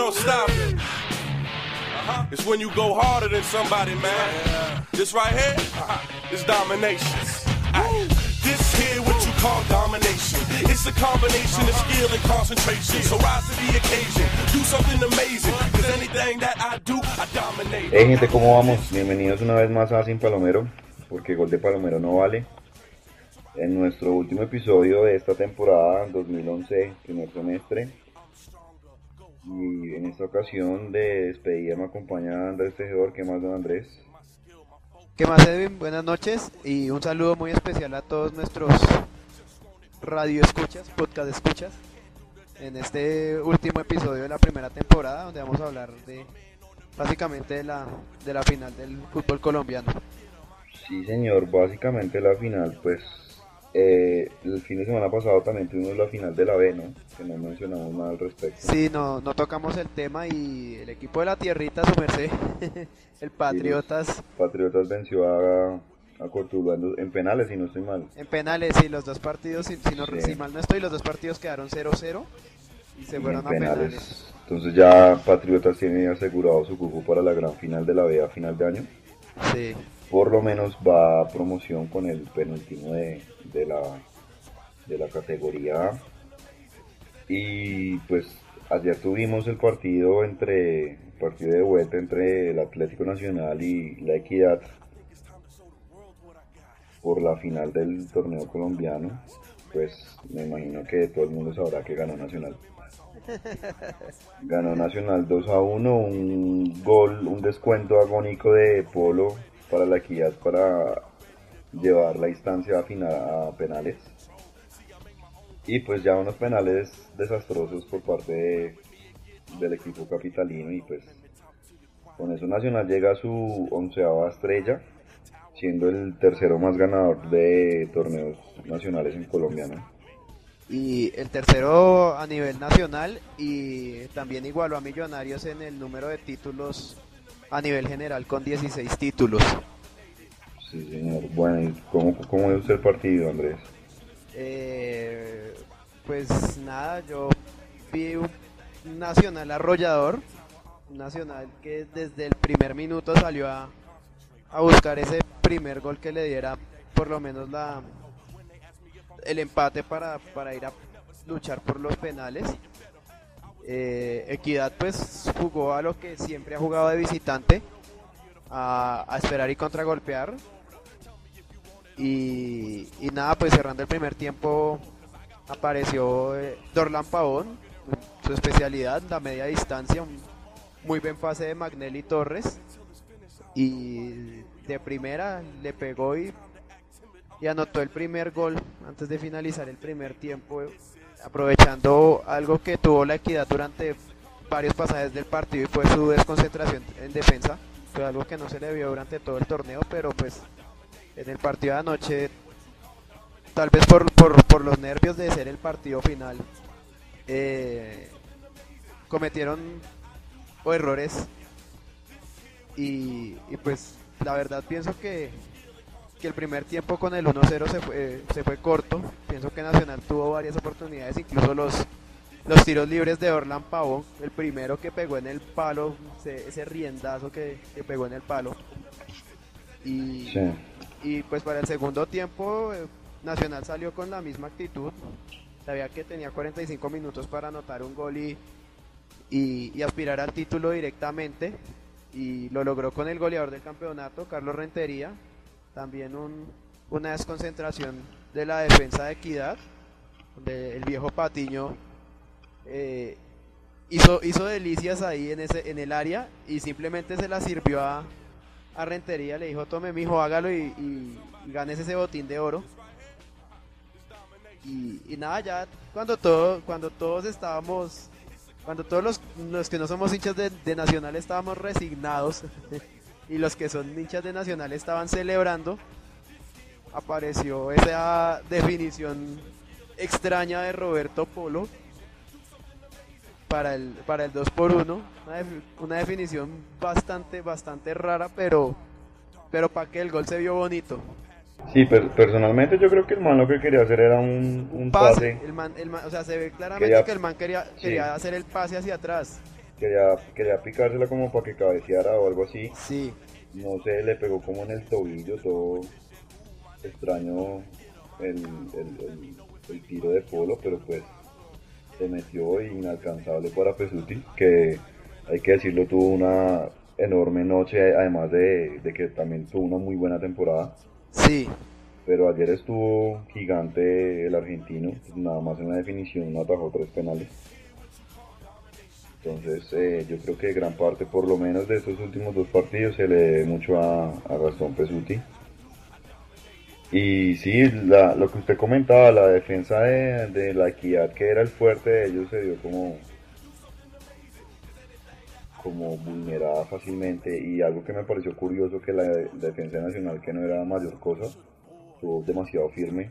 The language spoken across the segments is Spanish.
no stopping. Uh-huh. It's when you go harder than somebody, man. This right here is domination. Ay, This here what you call domination. It's a combination of skill and concentration. So rise to the occasion. Do something amazing. Cause anything that I do, I dominate. Hey gente, ¿cómo vamos? Bienvenidos una vez más a Sin Palomero, porque gol de Palomero no vale. En nuestro último episodio de esta temporada 2011, primer semestre. Y en esta ocasión de despedida me acompaña Andrés Tejedor, ¿qué más don Andrés? ¿Qué más, Edwin? Buenas noches y un saludo muy especial a todos nuestros radio escuchas, podcast escuchas, en este último episodio de la primera temporada, donde vamos a hablar de básicamente de la, de la final del fútbol colombiano. Sí señor, básicamente la final, pues eh, el fin de semana pasado también tuvimos la final de la B, ¿no? Que no mencionamos nada al respecto. Sí, no, no tocamos el tema y el equipo de la tierrita, su merced, el Patriotas, Patriotas venció a, a Cortuluá en, en penales, si no estoy mal. en penales y los dos partidos, si, si no- Sí. si mal no estoy, los dos partidos quedaron 0-0 y se Y fueron en a penales. Entonces ya Patriotas tiene asegurado su cupo para la gran final de la B a final de año. Sí. Por lo menos va a promoción con el penúltimo de, de la, de la categoría A. Y pues ayer tuvimos el partido entre partido de vuelta entre el Atlético Nacional y la Equidad por la final del torneo colombiano. Pues me imagino que todo el mundo sabrá que ganó Nacional. Ganó Nacional 2 a 1, un gol, un descuento agónico de Polo para la equidad para llevar la instancia a, final, a penales. Y pues ya unos penales desastrosos por parte de- del equipo capitalino y pues con eso Nacional llega a su onceava estrella, siendo el tercero más ganador de torneos nacionales en Colombia. Y el tercero a nivel nacional y también igualó a Millonarios en el número de títulos a nivel general con 16 títulos. Sí, señor. Bueno, ¿y cómo, cómo es el partido, Andrés? Eh, pues nada, yo vi un nacional arrollador, un nacional que desde el primer minuto salió a, a buscar ese primer gol que le diera por lo menos la el empate para, para ir a luchar por los penales. Eh, Equidad pues jugó a lo que siempre ha jugado de visitante, a, a esperar y contragolpear. Y, y nada, pues cerrando el primer tiempo apareció eh, Dorlan Pavón, su especialidad, la media distancia, un muy buen pase de Magnelli Torres. Y de primera le pegó y, y anotó el primer gol antes de finalizar el primer tiempo, aprovechando algo que tuvo la equidad durante varios pasajes del partido y fue su desconcentración en defensa. Fue algo que no se le vio durante todo el torneo, pero pues en el partido de anoche, tal vez por, por, por los nervios de ser el partido final, eh, cometieron errores y, pues la verdad pienso que, que el primer tiempo con el 1-0 se fue, se fue corto, pienso que Nacional tuvo varias oportunidades, incluso los, los tiros libres de Orlan Pavón, el primero que pegó en el palo, ese, riendazo que, que pegó en el palo. Sí. Y pues para el segundo tiempo eh, Nacional salió con la misma actitud. Sabía que tenía 45 minutos para anotar un gol y, y, aspirar al título directamente. Y lo logró con el goleador del campeonato, Carlos Rentería. También un- una desconcentración de la defensa de Equidad, donde el viejo Patiño eh, hizo, hizo delicias ahí en, ese, en el área y simplemente se la sirvió a, a Rentería, le dijo, tome mijo, hágalo y, y, ganes ese botín de oro. Y, nada, ya cuando, todo, cuando todos estábamos, cuando todos los, los que no somos hinchas de Nacional estábamos resignados y los que son hinchas de Nacional estaban celebrando, apareció esa definición extraña de Roberto Polo para el, para el 2 por 1 una, defi- una definición bastante, bastante rara, pero, pero para que el gol se vio bonito. Sí, per- personalmente yo creo que el man lo que quería hacer era un, un Pase, pase. el man, el man- o sea, se ve claramente Quería- que el man quería, sí. quería hacer el pase hacia atrás. quería, quería picársela como para que cabeceara o algo así. Sí. No sé, le pegó como en el tobillo, todo extraño el, el, el, tiro de polo, pero pues se metió inalcanzable para Pesuti, que hay que decirlo, tuvo una enorme noche, además de, de que también tuvo una muy buena temporada. Sí, pero ayer estuvo gigante el argentino, nada más en la definición no atajó tres penales. Entonces eh, yo creo que gran parte, por lo menos de estos últimos dos partidos, se le debe mucho a, a Gastón Pesuti. Y sí, lo que usted comentaba, la defensa de, la equidad, que era el fuerte de ellos, se dio como, como vulnerada fácilmente. Y algo que me pareció curioso, que la defensa nacional, que no era mayor cosa, estuvo demasiado firme.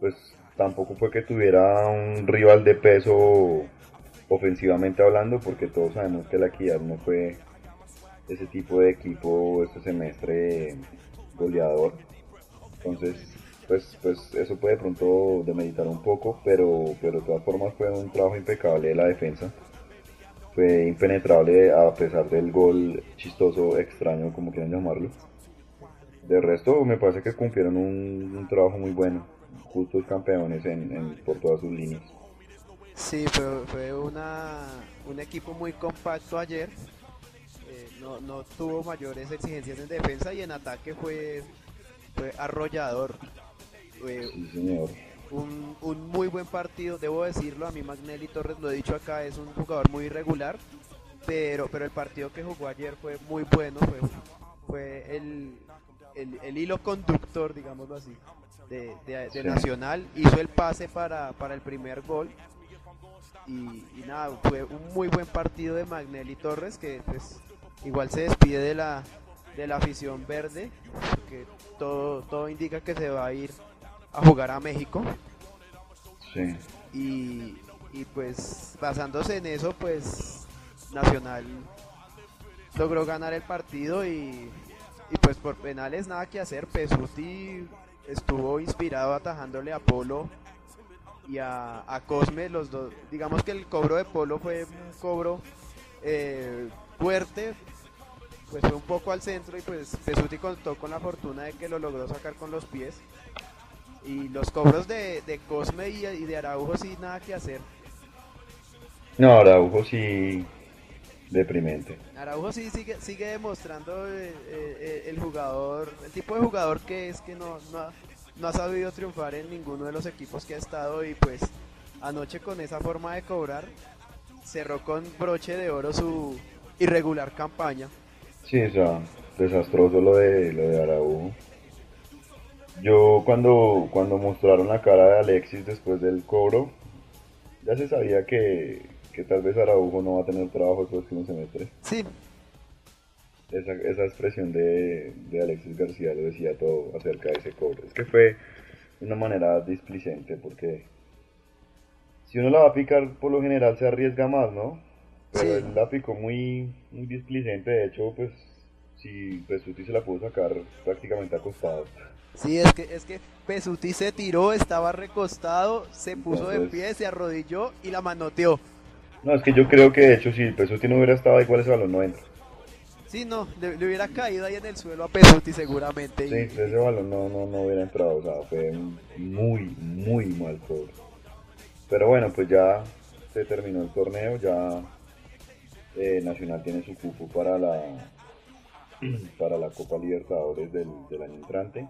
Pues tampoco fue que tuviera un rival de peso ofensivamente hablando, porque todos sabemos que la Equidad no fue ese tipo de equipo este semestre goleador. Entonces, pues, pues eso puede de pronto demeditar un poco, pero, pero de todas formas fue un trabajo impecable de la defensa. Fue impenetrable a pesar del gol chistoso, extraño, como quieran llamarlo. De resto, me parece que cumplieron un, trabajo muy bueno. Justos campeones en, por todas sus líneas. Sí, fue, fue un equipo muy compacto ayer. Eh, no, no tuvo mayores exigencias en defensa y en ataque fue, fue arrollador. sí, señor. Un, un, muy buen partido, debo decirlo. A mí Magnelli Torres, lo he dicho acá, es un jugador muy irregular. Pero, pero el partido que jugó ayer fue muy bueno. Fue, fue el, el, hilo conductor, digámoslo así, de, Nacional. Hizo el pase para, el primer gol. Y, nada, fue un muy buen partido de Magnelli Torres que pues igual se despide de la, de la afición verde, porque todo, todo indica que se va a ir a jugar a México. Sí. Y, y pues basándose en eso, pues Nacional logró ganar el partido y y pues por penales nada que hacer. Pesuti estuvo inspirado atajándole a Polo y a, Cosme. Los dos, digamos que el cobro de Polo fue un cobro eh, fuerte. Pues fue un poco al centro y pues Pesuti contó con la fortuna de que lo logró sacar con los pies. Y los cobros de, Cosme y, y de Araujo sí nada que hacer. No, Araujo sí deprimente. Araujo sí sigue, sigue demostrando eh, eh, el, jugador, el tipo de jugador que es que no, no, ha, sabido triunfar en ninguno de los equipos que ha estado y pues anoche con esa forma de cobrar cerró con broche de oro su irregular campaña. Sí, o sea, desastroso lo de, lo de Araujo. Yo cuando, cuando mostraron la cara de Alexis después del cobro, ya se sabía que, que tal vez Araujo no va a tener trabajo el próximo semestre. Sí. Esa, esa expresión de, de Alexis García lo decía todo acerca de ese cobre. Es que fue una manera displicente porque si uno la va a picar por lo general se arriesga más, ¿no? Pero él la picó muy, muy displicente, de hecho pues si Pesuti se la pudo sacar prácticamente acostado. Sí, es que, es que Pesuti se tiró, estaba recostado, se puso de pie, se arrodilló y la manoteó. No, es que yo creo que de hecho si Pesuti no hubiera estado igual ese balón no entra. Sí, no, le, hubiera caído ahí en el suelo a Pesuti seguramente. Sí, ese balón no, no, no hubiera entrado, o sea, fue muy, muy mal todo. Pero bueno, pues ya se terminó el torneo, ya eh, Nacional tiene su cupo para la para la Copa Libertadores del, del año entrante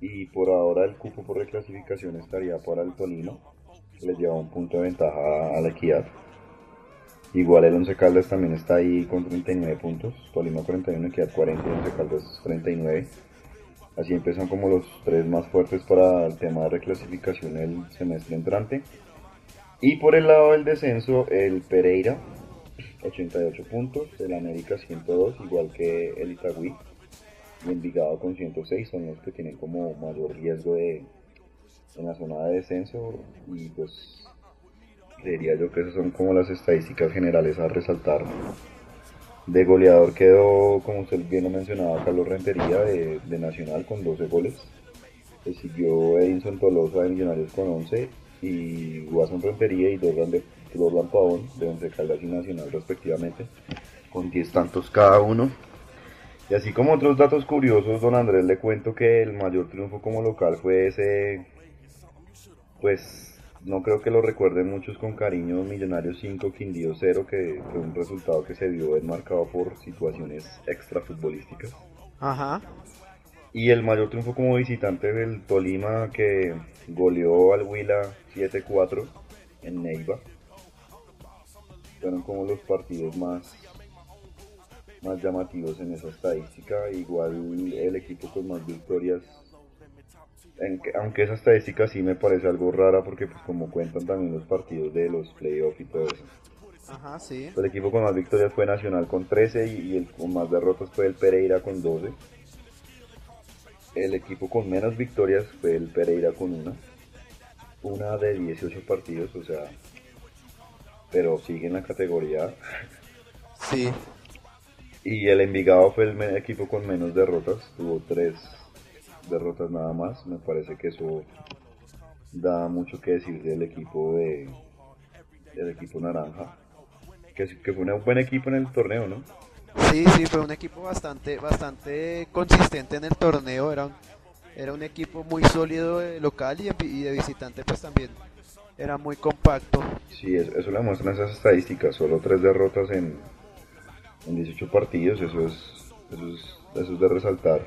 y por ahora el cupo por reclasificación estaría para el Tolino, le lleva un punto de ventaja a la Equidad. Igual el Once Caldas también está ahí con 39 puntos. Tolima 41, Equidad 40 y Once Caldas 39. Así empiezan como los tres más fuertes para el tema de reclasificación el semestre entrante. Y por el lado del descenso, el Pereira, 88 puntos, el América 102, igual que el Itagüí. Y Envigado con 106 son los que tienen como mayor riesgo de en la zona de descenso. Y pues Diría yo que esas son como las estadísticas generales a resaltar. De goleador quedó, como usted bien lo mencionaba, Carlos Rentería de, Nacional con 12 goles. Le siguió Edinson Tolosa de Millonarios con 11 y Guasón Rentería y dos, Dorlan Pavón, de Once Caldas y Nacional respectivamente, con 10 tantos cada uno. Y así como otros datos curiosos, don Andrés, le cuento que el mayor triunfo como local fue ese, pues no creo que lo recuerden muchos con cariño, Millonarios 5, Quindío 0, que fue un resultado que se vio enmarcado por situaciones extrafutbolísticas. Ajá. Y el mayor triunfo como visitante del Tolima que goleó al Huila 7-4 en Neiva. Fueron como los partidos más, más llamativos en esa estadística. Igual el equipo con más victorias. aunque esa estadística sí me parece algo rara porque pues como cuentan también los partidos de los playoffs y todo eso. Ajá, sí. El equipo con más victorias fue Nacional con 13 y, el con más derrotas fue el Pereira con 12 el equipo con menos victorias fue el Pereira con una. Una de 18 partidos, o sea, pero sigue en la categoría. Sí. Y el Envigado fue el equipo con menos derrotas, tuvo tres derrotas nada más. Me parece que eso da mucho que decir del equipo de del equipo naranja, que, que fue un buen equipo en el torneo, ¿no? Sí, sí, fue un equipo bastante, bastante consistente en el torneo. Era un, era un equipo muy sólido de local y de, visitante, pues también era muy compacto. Sí, eso, le muestran esas estadísticas. Solo tres derrotas en, en 18 partidos. Eso es, eso es, eso es de resaltar.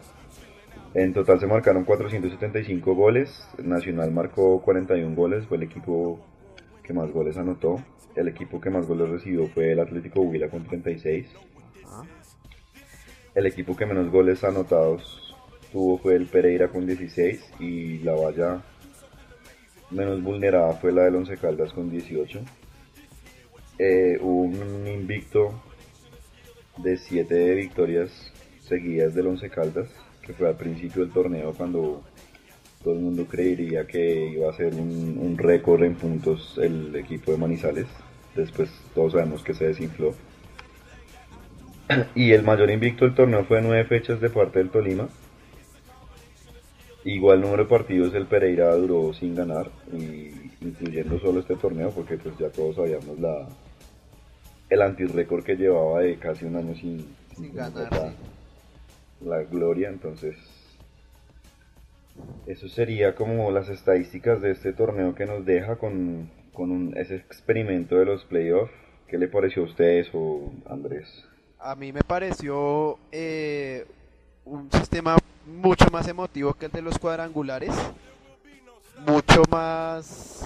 En total se marcaron 475 goles. Nacional marcó 41 goles. Fue el equipo que más goles anotó. El equipo que más goles recibió fue el Atlético Huila con 36. El equipo que menos goles anotados tuvo fue el Pereira con 16 y la valla menos vulnerada fue la del Once Caldas con 18. Eh, hubo un invicto de 7 victorias seguidas del Once Caldas, que fue al principio del torneo cuando todo el mundo creería que iba a ser un, récord en puntos el equipo de Manizales. Después todos sabemos que se desinfló. y el mayor invicto del torneo fue nueve fechas de parte del Tolima. Igual número de partidos el Pereira duró sin ganar, incluyendo solo este torneo, porque pues ya todos sabíamos la el antirrécord que llevaba de casi un año sin, ganar. La, gloria, entonces eso sería como las estadísticas de este torneo que nos deja con, ese experimento de los playoffs. ¿Qué le pareció a ustedes o Andrés? a mí me pareció eh, un sistema mucho más emotivo que el de los cuadrangulares, mucho más,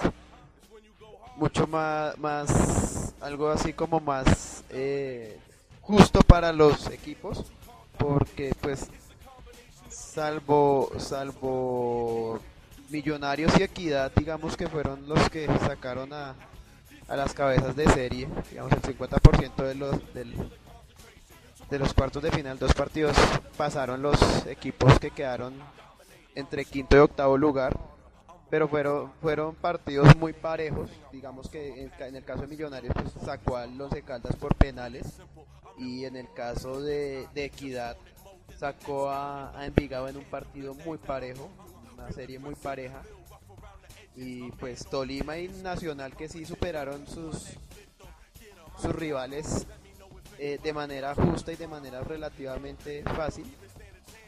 mucho más, más algo así como más eh, justo para los equipos, porque pues salvo, salvo Millonarios y Equidad, digamos que fueron los que sacaron a, a las cabezas de serie, digamos el 50% de los, del, de los cuartos de final, dos partidos pasaron los equipos que quedaron entre quinto y octavo lugar, pero fueron, fueron partidos muy parejos. Digamos que en, el caso de Millonarios pues, sacó a los de Caldas por penales y en el caso de, Equidad sacó a, Envigado en un partido muy parejo, una serie muy pareja. Y pues Tolima y Nacional que sí superaron sus, sus rivales eh, de manera justa y de manera relativamente fácil.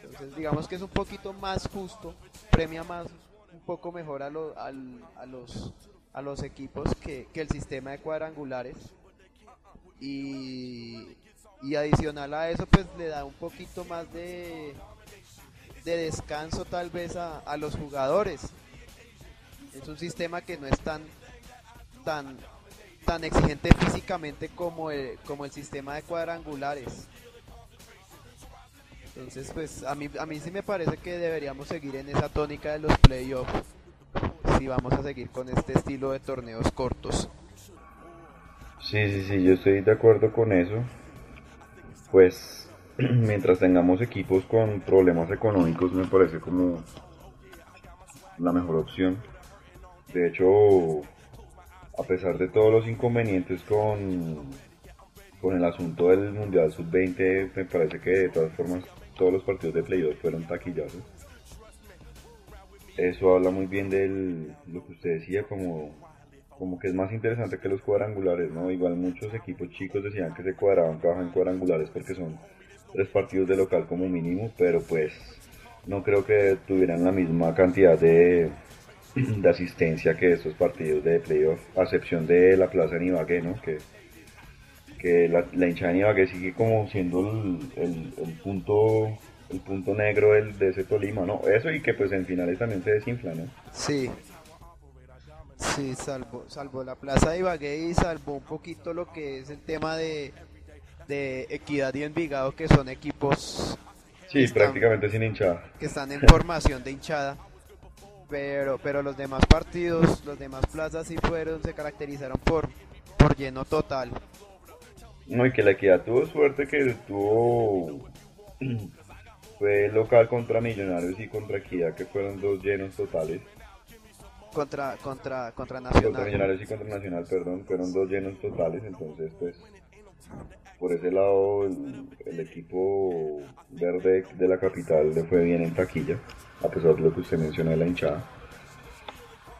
Entonces digamos que es un poquito más justo, premia más, un poco mejor a, a, los, a los equipos que, el sistema de cuadrangulares. Y, y adicional a eso pues le da un poquito más de, de descanso tal vez a, a los jugadores. Es un sistema que no es tan, tan tan exigente físicamente como el, como el sistema de cuadrangulares. Entonces, pues a mí, a mí sí me parece que deberíamos seguir en esa tónica de los playoffs si vamos a seguir con este estilo de torneos cortos. Sí, sí, sí, yo estoy de acuerdo con eso. Pues mientras tengamos equipos con problemas económicos me parece como la mejor opción. De hecho, a pesar de todos los inconvenientes con, con el asunto del Mundial Sub-20, me parece que de todas formas todos los partidos de playoff fueron taquillazos. Eso habla muy bien de lo que usted decía, como como que es más interesante que los cuadrangulares, ¿no? Igual muchos equipos chicos decían que se cuadraban, trabajan en cuadrangulares porque son tres partidos de local como mínimo, pero pues no creo que tuvieran la misma cantidad de, de asistencia que estos partidos de playoff, a excepción de la Plaza de Ibagué, ¿no? Que, que la, la hinchada de Ibagué sigue como siendo el, el, punto el punto negro del, de ese Tolima, ¿no? Eso y que pues en finales también se desinfla, ¿no? Sí, Sí, salvo, salvo la plaza de Ibagué y salvo un poquito lo que es el tema de, de Equidad y Envigado, que son equipos... Sí, prácticamente sin hinchada. Que están en formación de hinchada. Pero, pero los demás partidos, los demás plazas sí fueron, se caracterizaron por, por lleno total. No, y que la Equidad tuvo suerte que tuvo... Fue local contra Millonarios y contra Equidad, que fueron dos llenos totales contra contra contra Nacional. Contra Millonarios y contra Nacional, perdón, fueron dos llenos totales, entonces pues por ese lado el, equipo verde de la capital le fue bien en taquilla, a pesar de lo que usted mencionó de la hinchada.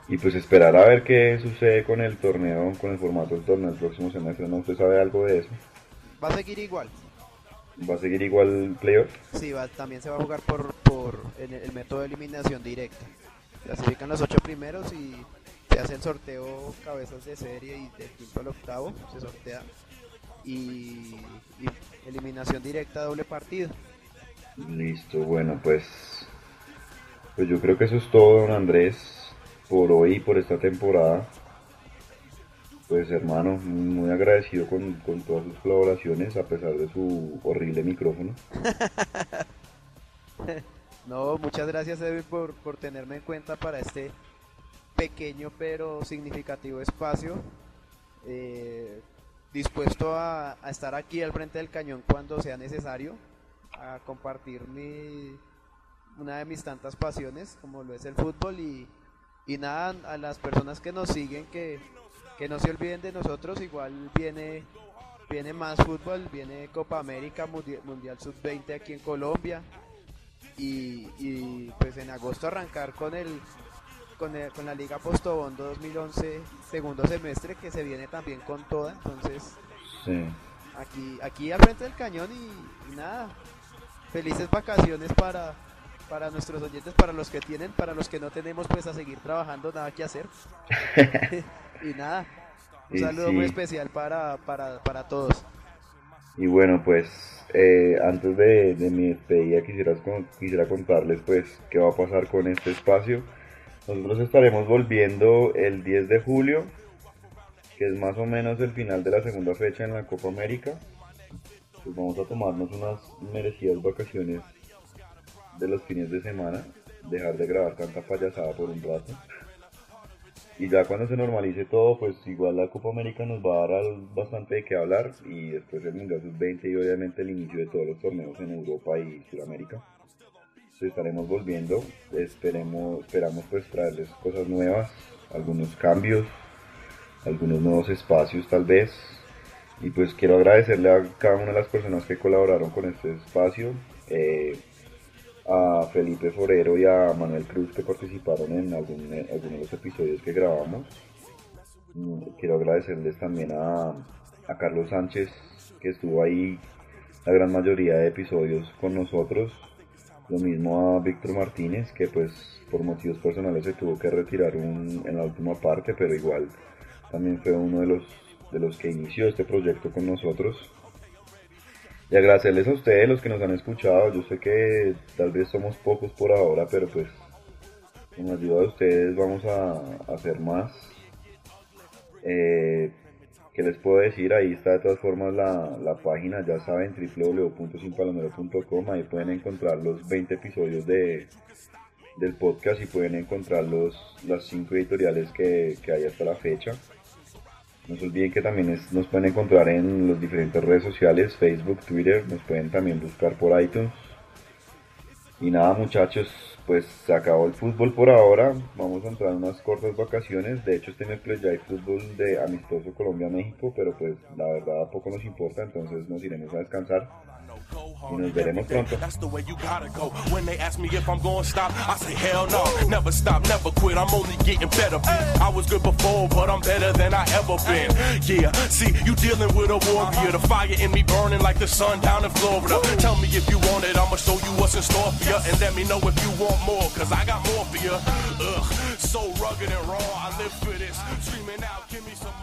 Y pues esperar a ver qué sucede con el torneo, con el formato del torneo el próximo semestre, ¿no? ¿Usted sabe algo de eso? Va a seguir igual. ¿Va a seguir igual el playoff? Sí, va, también se va a jugar por, por el método de eliminación directa clasifican los ocho primeros y se hace el sorteo cabezas de serie y del quinto al octavo se sortea y, eliminación directa doble partido. Listo, bueno pues pues yo creo que eso es todo don Andrés por hoy por esta temporada. Pues hermano, muy agradecido con, con todas sus colaboraciones a pesar de su horrible micrófono. No, muchas gracias Edwin por, por tenerme en cuenta para este pequeño pero significativo espacio. Eh, dispuesto a, estar aquí al frente del cañón cuando sea necesario, a compartir mi, una de mis tantas pasiones como lo es el fútbol. Y, y nada, a las personas que nos siguen que, que no se olviden de nosotros, igual viene, viene más fútbol, viene Copa América, Mundial, Mundial Sub-20 aquí en Colombia, y, pues en agosto arrancar con el con, con la Liga Postobondo 2011 segundo semestre que se viene también con toda entonces aquí aquí al frente del cañón y, nada. Felices vacaciones para para nuestros oyentes para los que tienen para los que no tenemos pues a seguir trabajando nada que hacer. Y nada un saludo muy especial para, para, para todos. Y bueno pues eh, antes de, mi despedida quisiera, quisiera contarles pues qué va a pasar con este espacio. Nosotros estaremos volviendo el 10 de julio, que es más o menos el final de la segunda fecha en la Copa América. Pues vamos a tomarnos unas merecidas vacaciones de los fines de semana, dejar de grabar tanta payasada por un rato. Y ya cuando se normalice todo, pues igual la Copa América nos va a dar bastante de qué hablar y después el Mundial Sub-20 y obviamente el inicio de todos los torneos en Europa y Sudamérica. Estaremos volviendo, esperemos, esperamos pues traerles cosas nuevas, algunos cambios, algunos nuevos espacios tal vez. Y pues quiero agradecerle a cada una de las personas que colaboraron con este espacio. Eh, a Felipe Forero y a Manuel Cruz que participaron en algunos de los episodios que grabamos. Mm, quiero agradecerles también a, Carlos Sánchez que estuvo ahí la gran mayoría de episodios con nosotros. Lo mismo a Víctor Martínez que pues por motivos personales se tuvo que retirar en la última parte, pero igual también fue uno de los, de los que inició este proyecto con nosotros. Y agradecerles a ustedes, los que nos han escuchado. Yo sé que tal vez somos pocos por ahora, pero pues con la ayuda de ustedes vamos a, hacer más. Eh, ¿Qué les puedo decir? Ahí está de todas formas la, página, ya saben, www.sinpalomero.com. Ahí pueden encontrar los 20 episodios de, del podcast y pueden encontrar los, las 5 editoriales que, que hay hasta la fecha. No se olviden que también nos pueden encontrar en las diferentes redes sociales, Facebook, Twitter, nos pueden también buscar por iTunes. Y nada muchachos, pues se acabó el fútbol por ahora, vamos a entrar en unas cortas vacaciones, de hecho este miércoles ya hay fútbol de amistoso Colombia-México, pero pues la verdad poco nos importa, entonces nos iremos a descansar. Y nos veremos pronto. That's the way you gotta go. When they ask me if I'm gonna stop, I say hell no. Never stop, never quit. I'm only getting better. I was good before, but I'm better than I ever been. Yeah, see, you dealing with a warrior. The fire in me burning like the sun down in Florida. Tell me if you want it, I'ma show you what's in store for you. And let me know if you want more, cause I got more for you. Ugh, so rugged and raw, I live for this. Screaming out, give me some.